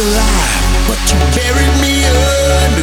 alive, but you buried me under.